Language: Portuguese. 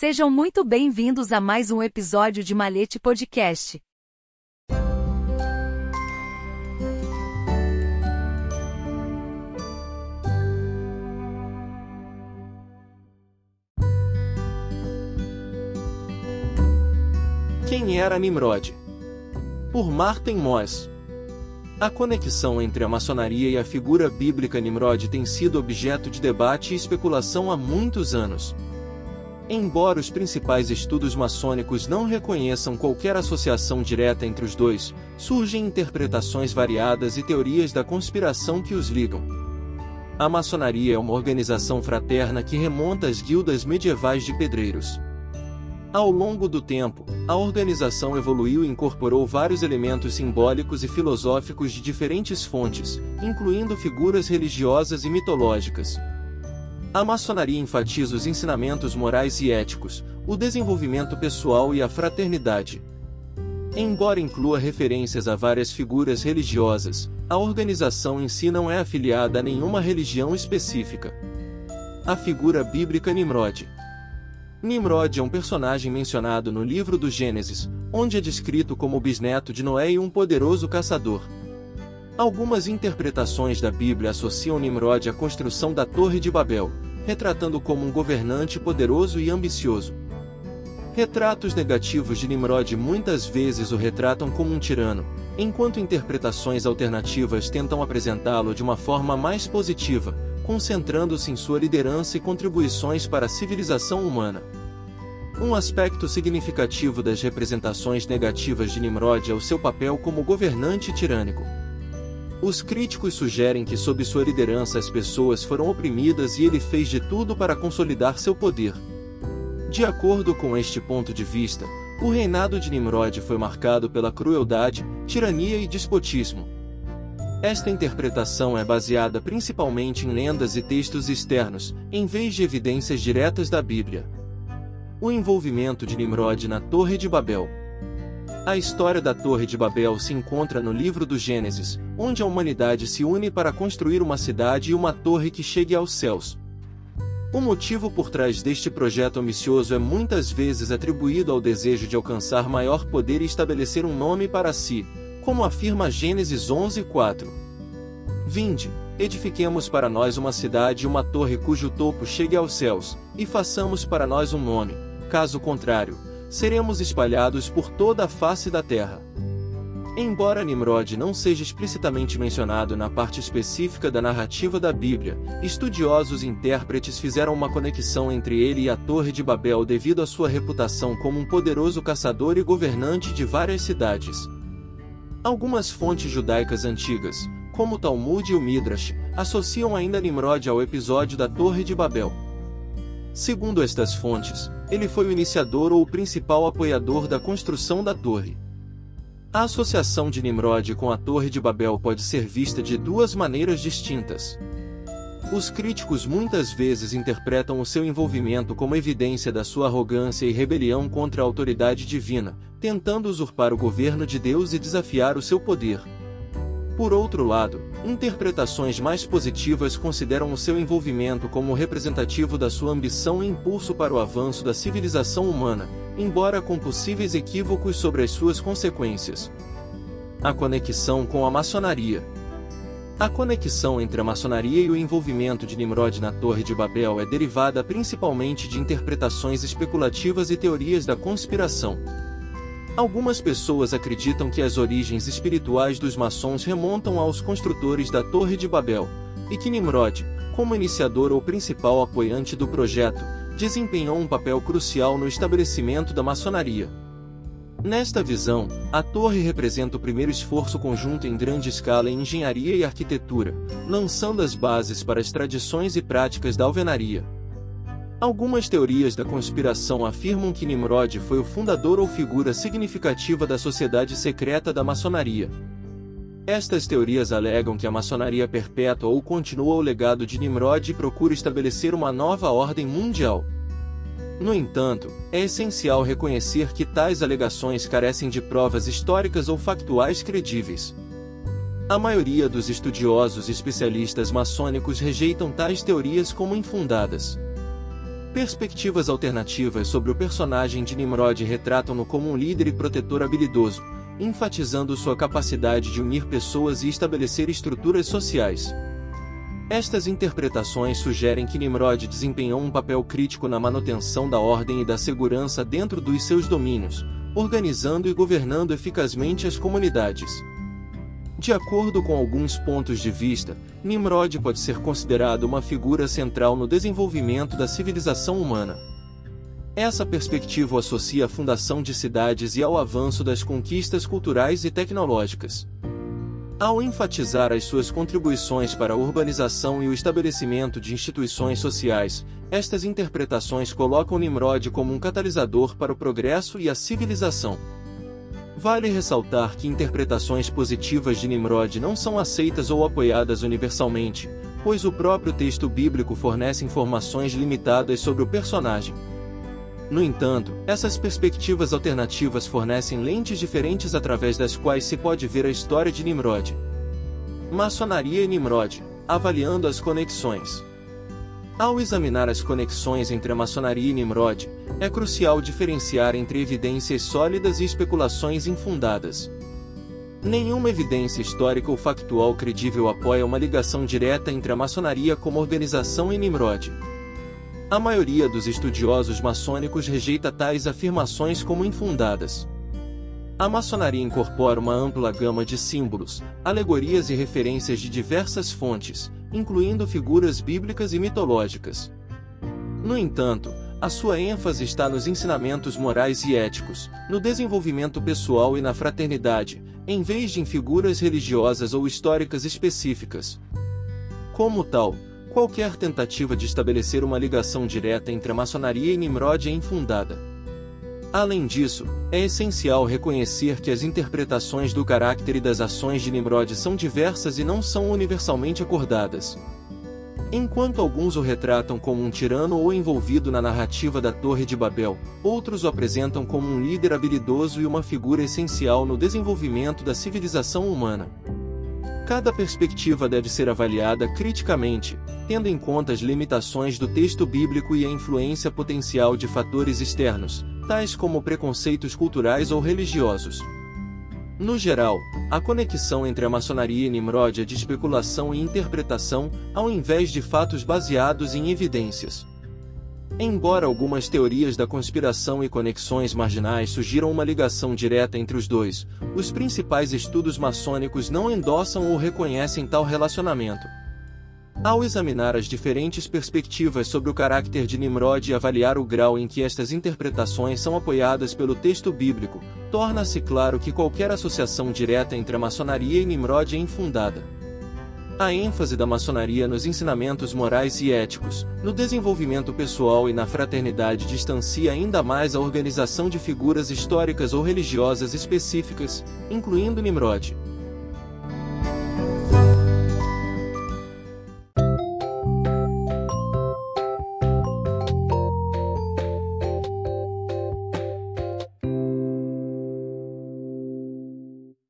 Sejam muito bem-vindos a mais um episódio de Malete Podcast. Quem era Nimrod? Por Martin Moss. A conexão entre a maçonaria e a figura bíblica Nimrod tem sido objeto de debate e especulação há muitos anos. Embora os principais estudos maçônicos não reconheçam qualquer associação direta entre os dois, surgem interpretações variadas e teorias da conspiração que os ligam. A maçonaria é uma organização fraterna que remonta às guildas medievais de pedreiros. Ao longo do tempo, a organização evoluiu e incorporou vários elementos simbólicos e filosóficos de diferentes fontes, incluindo figuras religiosas e mitológicas. A maçonaria enfatiza os ensinamentos morais e éticos, o desenvolvimento pessoal e a fraternidade. Embora inclua referências a várias figuras religiosas, a organização em si não é afiliada a nenhuma religião específica. A figura bíblica Nimrod Nimrod é um personagem mencionado no livro do Gênesis, onde é descrito como bisneto de Noé e um poderoso caçador. Algumas interpretações da Bíblia associam Nimrod à construção da Torre de Babel, retratando como um governante poderoso e ambicioso. Retratos negativos de Nimrod muitas vezes o retratam como um tirano, enquanto interpretações alternativas tentam apresentá-lo de uma forma mais positiva, concentrando-se em sua liderança e contribuições para a civilização humana. Um aspecto significativo das representações negativas de Nimrod é o seu papel como governante tirânico. Os críticos sugerem que sob sua liderança as pessoas foram oprimidas e ele fez de tudo para consolidar seu poder. De acordo com este ponto de vista, o reinado de Nimrod foi marcado pela crueldade, tirania e despotismo. Esta interpretação é baseada principalmente em lendas e textos externos, em vez de evidências diretas da Bíblia. O envolvimento de Nimrod na Torre de Babel. A história da Torre de Babel se encontra no livro do Gênesis, onde a humanidade se une para construir uma cidade e uma torre que chegue aos céus. O motivo por trás deste projeto ambicioso é muitas vezes atribuído ao desejo de alcançar maior poder e estabelecer um nome para si, como afirma Gênesis 11:4. Vinde, edifiquemos para nós uma cidade e uma torre cujo topo chegue aos céus, e façamos para nós um nome, caso contrário, seremos espalhados por toda a face da terra. Embora Nimrod não seja explicitamente mencionado na parte específica da narrativa da Bíblia, estudiosos e intérpretes fizeram uma conexão entre ele e a Torre de Babel devido à sua reputação como um poderoso caçador e governante de várias cidades. Algumas fontes judaicas antigas, como o Talmud e o Midrash, associam ainda Nimrod ao episódio da Torre de Babel. Segundo estas fontes, ele foi o iniciador ou o principal apoiador da construção da torre. A associação de Nimrod com a Torre de Babel pode ser vista de duas maneiras distintas. Os críticos muitas vezes interpretam o seu envolvimento como evidência da sua arrogância e rebelião contra a autoridade divina, tentando usurpar o governo de Deus e desafiar o seu poder. Por outro lado, interpretações mais positivas consideram o seu envolvimento como representativo da sua ambição e impulso para o avanço da civilização humana, embora com possíveis equívocos sobre as suas consequências. A conexão com a maçonaria. A conexão entre a maçonaria e o envolvimento de Nimrod na Torre de Babel é derivada principalmente de interpretações especulativas e teorias da conspiração. Algumas pessoas acreditam que as origens espirituais dos maçons remontam aos construtores da Torre de Babel, e que Nimrod, como iniciador ou principal apoiante do projeto, desempenhou um papel crucial no estabelecimento da maçonaria. Nesta visão, a torre representa o primeiro esforço conjunto em grande escala em engenharia e arquitetura, lançando as bases para as tradições e práticas da alvenaria. Algumas teorias da conspiração afirmam que Nimrod foi o fundador ou figura significativa da sociedade secreta da maçonaria. Estas teorias alegam que a maçonaria perpétua ou continua o legado de Nimrod e procura estabelecer uma nova ordem mundial. No entanto, é essencial reconhecer que tais alegações carecem de provas históricas ou factuais credíveis. A maioria dos estudiosos e especialistas maçônicos rejeitam tais teorias como infundadas. Perspectivas alternativas sobre o personagem de Nimrod retratam-no como um líder e protetor habilidoso, enfatizando sua capacidade de unir pessoas e estabelecer estruturas sociais. Estas interpretações sugerem que Nimrod desempenhou um papel crítico na manutenção da ordem e da segurança dentro dos seus domínios, organizando e governando eficazmente as comunidades. De acordo com alguns pontos de vista, Nimrod pode ser considerado uma figura central no desenvolvimento da civilização humana. Essa perspectiva associa à fundação de cidades e ao avanço das conquistas culturais e tecnológicas. Ao enfatizar as suas contribuições para a urbanização e o estabelecimento de instituições sociais, estas interpretações colocam Nimrod como um catalisador para o progresso e a civilização. Vale ressaltar que interpretações positivas de Nimrod não são aceitas ou apoiadas universalmente, pois o próprio texto bíblico fornece informações limitadas sobre o personagem. No entanto, essas perspectivas alternativas fornecem lentes diferentes através das quais se pode ver a história de Nimrod. Maçonaria e Nimrod, avaliando as conexões. Ao examinar as conexões entre a maçonaria e Nimrod, é crucial diferenciar entre evidências sólidas e especulações infundadas. Nenhuma evidência histórica ou factual credível apoia uma ligação direta entre a maçonaria como organização e Nimrod. A maioria dos estudiosos maçônicos rejeita tais afirmações como infundadas. A maçonaria incorpora uma ampla gama de símbolos, alegorias e referências de diversas fontes, incluindo figuras bíblicas e mitológicas. No entanto, a sua ênfase está nos ensinamentos morais e éticos, no desenvolvimento pessoal e na fraternidade, em vez de em figuras religiosas ou históricas específicas. Como tal, Qualquer tentativa de estabelecer uma ligação direta entre a maçonaria e Nimrod é infundada. Além disso, é essencial reconhecer que as interpretações do caráter e das ações de Nimrod são diversas e não são universalmente acordadas. Enquanto alguns o retratam como um tirano ou envolvido na narrativa da Torre de Babel, outros o apresentam como um líder habilidoso e uma figura essencial no desenvolvimento da civilização humana. Cada perspectiva deve ser avaliada criticamente, tendo em conta as limitações do texto bíblico e a influência potencial de fatores externos, tais como preconceitos culturais ou religiosos. No geral, a conexão entre a maçonaria e Nimrod é de especulação e interpretação, ao invés de fatos baseados em evidências. Embora algumas teorias da conspiração e conexões marginais sugiram uma ligação direta entre os dois, os principais estudos maçônicos não endossam ou reconhecem tal relacionamento. Ao examinar as diferentes perspectivas sobre o caráter de Nimrod e avaliar o grau em que estas interpretações são apoiadas pelo texto bíblico, torna-se claro que qualquer associação direta entre a maçonaria e Nimrod é infundada. A ênfase da maçonaria nos ensinamentos morais e éticos, no desenvolvimento pessoal e na fraternidade distancia ainda mais a organização de figuras históricas ou religiosas específicas, incluindo Nimrod.